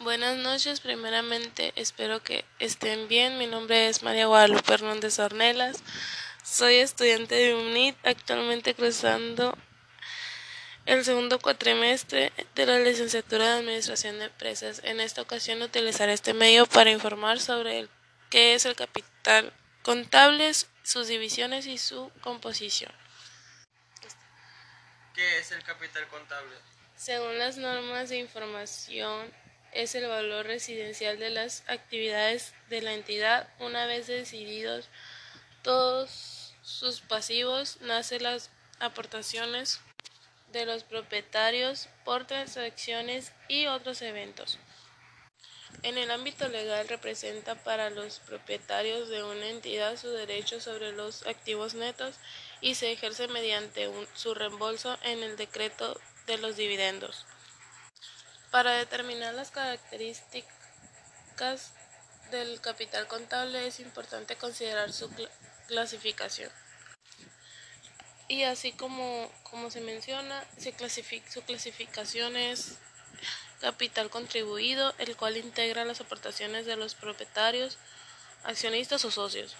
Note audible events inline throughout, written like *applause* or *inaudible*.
Buenas noches, primeramente espero que estén bien. Mi nombre es María Guadalupe Hernández Ornelas. Soy estudiante de UNIT, actualmente cruzando el segundo cuatrimestre de la licenciatura de Administración de Empresas. En esta ocasión utilizaré este medio para informar sobre qué es el capital contable, sus divisiones y su composición. ¿Qué es el capital contable? Según las normas de información es el valor residencial de las actividades de la entidad. Una vez decididos todos sus pasivos, nacen las aportaciones de los propietarios por transacciones y otros eventos. En el ámbito legal representa para los propietarios de una entidad su derecho sobre los activos netos y se ejerce mediante su reembolso en el decreto de los dividendos. Para determinar las características del capital contable es importante considerar su clasificación. Y así como, como se menciona, se su clasificación es capital contribuido, el cual integra las aportaciones de los propietarios, accionistas o socios.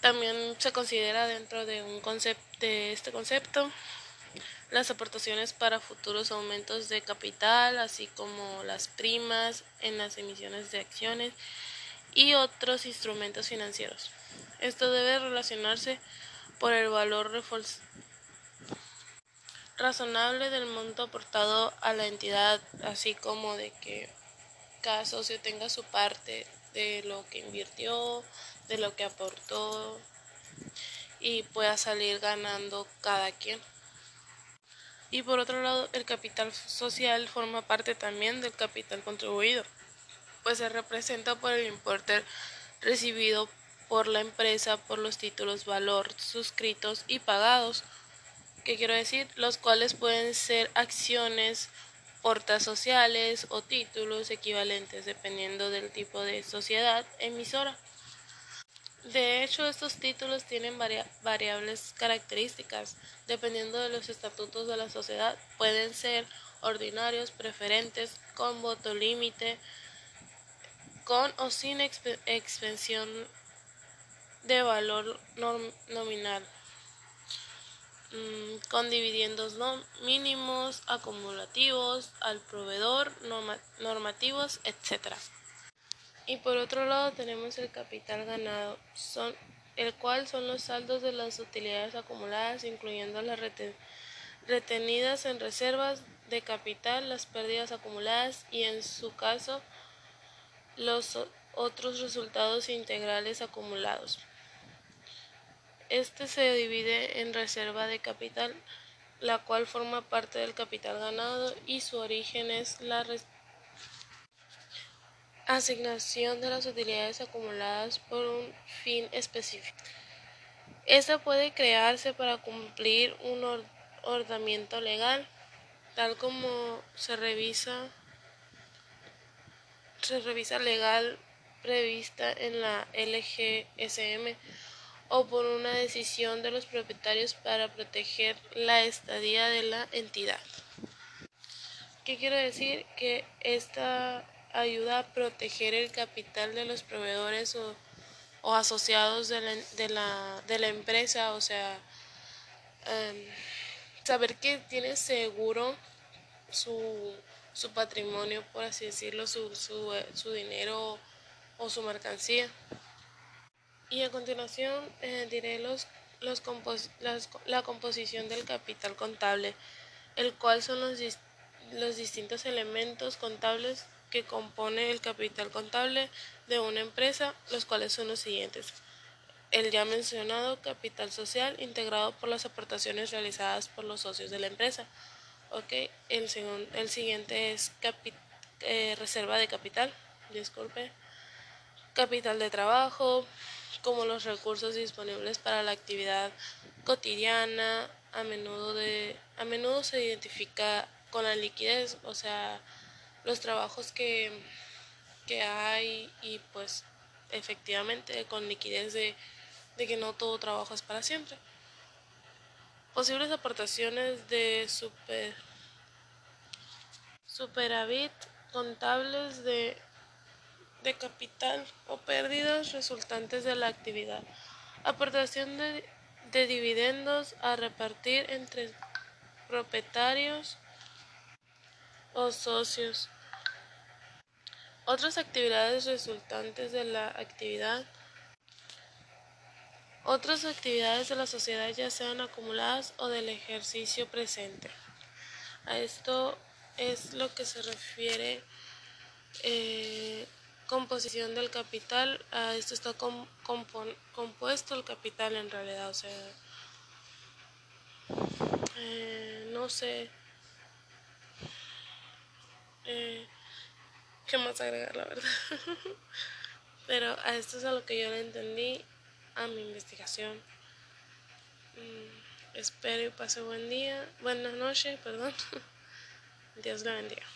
También se considera dentro de, un concepto, de este concepto las aportaciones para futuros aumentos de capital, así como las primas en las emisiones de acciones y otros instrumentos financieros. Esto debe relacionarse por el valor razonable del monto aportado a la entidad, así como de que cada socio tenga su parte de lo que invirtió, de lo que aportó y pueda salir ganando cada quien. Y por otro lado, el capital social forma parte también del capital contribuido, pues se representa por el importe recibido por la empresa por los títulos valor suscritos y pagados. ¿Qué quiero decir? Los cuales pueden ser acciones, portas sociales o títulos equivalentes dependiendo del tipo de sociedad emisora. De hecho, estos títulos tienen variables características. Dependiendo de los estatutos de la sociedad, pueden ser ordinarios, preferentes, con voto límite, con o sin expensión de valor nominal, mm, con dividendos mínimos, acumulativos, al proveedor, normativos, etc. Y por otro lado tenemos el capital ganado, el cual son los saldos de las utilidades acumuladas, incluyendo las retenidas en reservas de capital, las pérdidas acumuladas y en su caso los otros resultados integrales acumulados. Este se divide en reserva de capital, la cual forma parte del capital ganado y su origen es la asignación de las utilidades acumuladas por un fin específico. Esta puede crearse para cumplir un ordenamiento legal, tal como se revisa, se revisa legal prevista en la LGSM o por una decisión de los propietarios para proteger la estadía de la entidad. ¿Qué quiero decir? Que esta ayuda a proteger el capital de los proveedores o, asociados de la, de, la, de la, empresa, o sea, em, saber que tiene seguro su, su, patrimonio, por así decirlo, su, su, su dinero o su mercancía. Y a continuación eh, diré los, los la composición del capital contable, el cual son los, los distintos elementos contables que compone el capital contable de una empresa, los cuales son los siguientes. El ya mencionado capital social integrado por las aportaciones realizadas por los socios de la empresa. Okay. El, el siguiente es eh, reserva de capital, disculpe. Capital de trabajo, como los recursos disponibles para la actividad cotidiana, a menudo, de, a menudo se identifica con la liquidez, o sea, los trabajos que, que hay y pues efectivamente con liquidez de, de que no todo trabajo es para siempre. Posibles aportaciones de super, superávit contables de, de capital o pérdidas resultantes de la actividad. Aportación de, de dividendos a repartir entre propietarios o socios. Otras actividades resultantes de la actividad. Otras actividades de la sociedad ya sean acumuladas o del ejercicio presente. A esto es lo que se refiere eh, composición del capital. A esto está compuesto el capital en realidad. O sea, eh, no sé. Eh, ¿Qué más agregar, la verdad? *laughs* Pero a esto es a lo que yo le entendí a mi investigación. Mm, espero y pase buen día, buenas noches, perdón. *laughs* Dios la bendiga.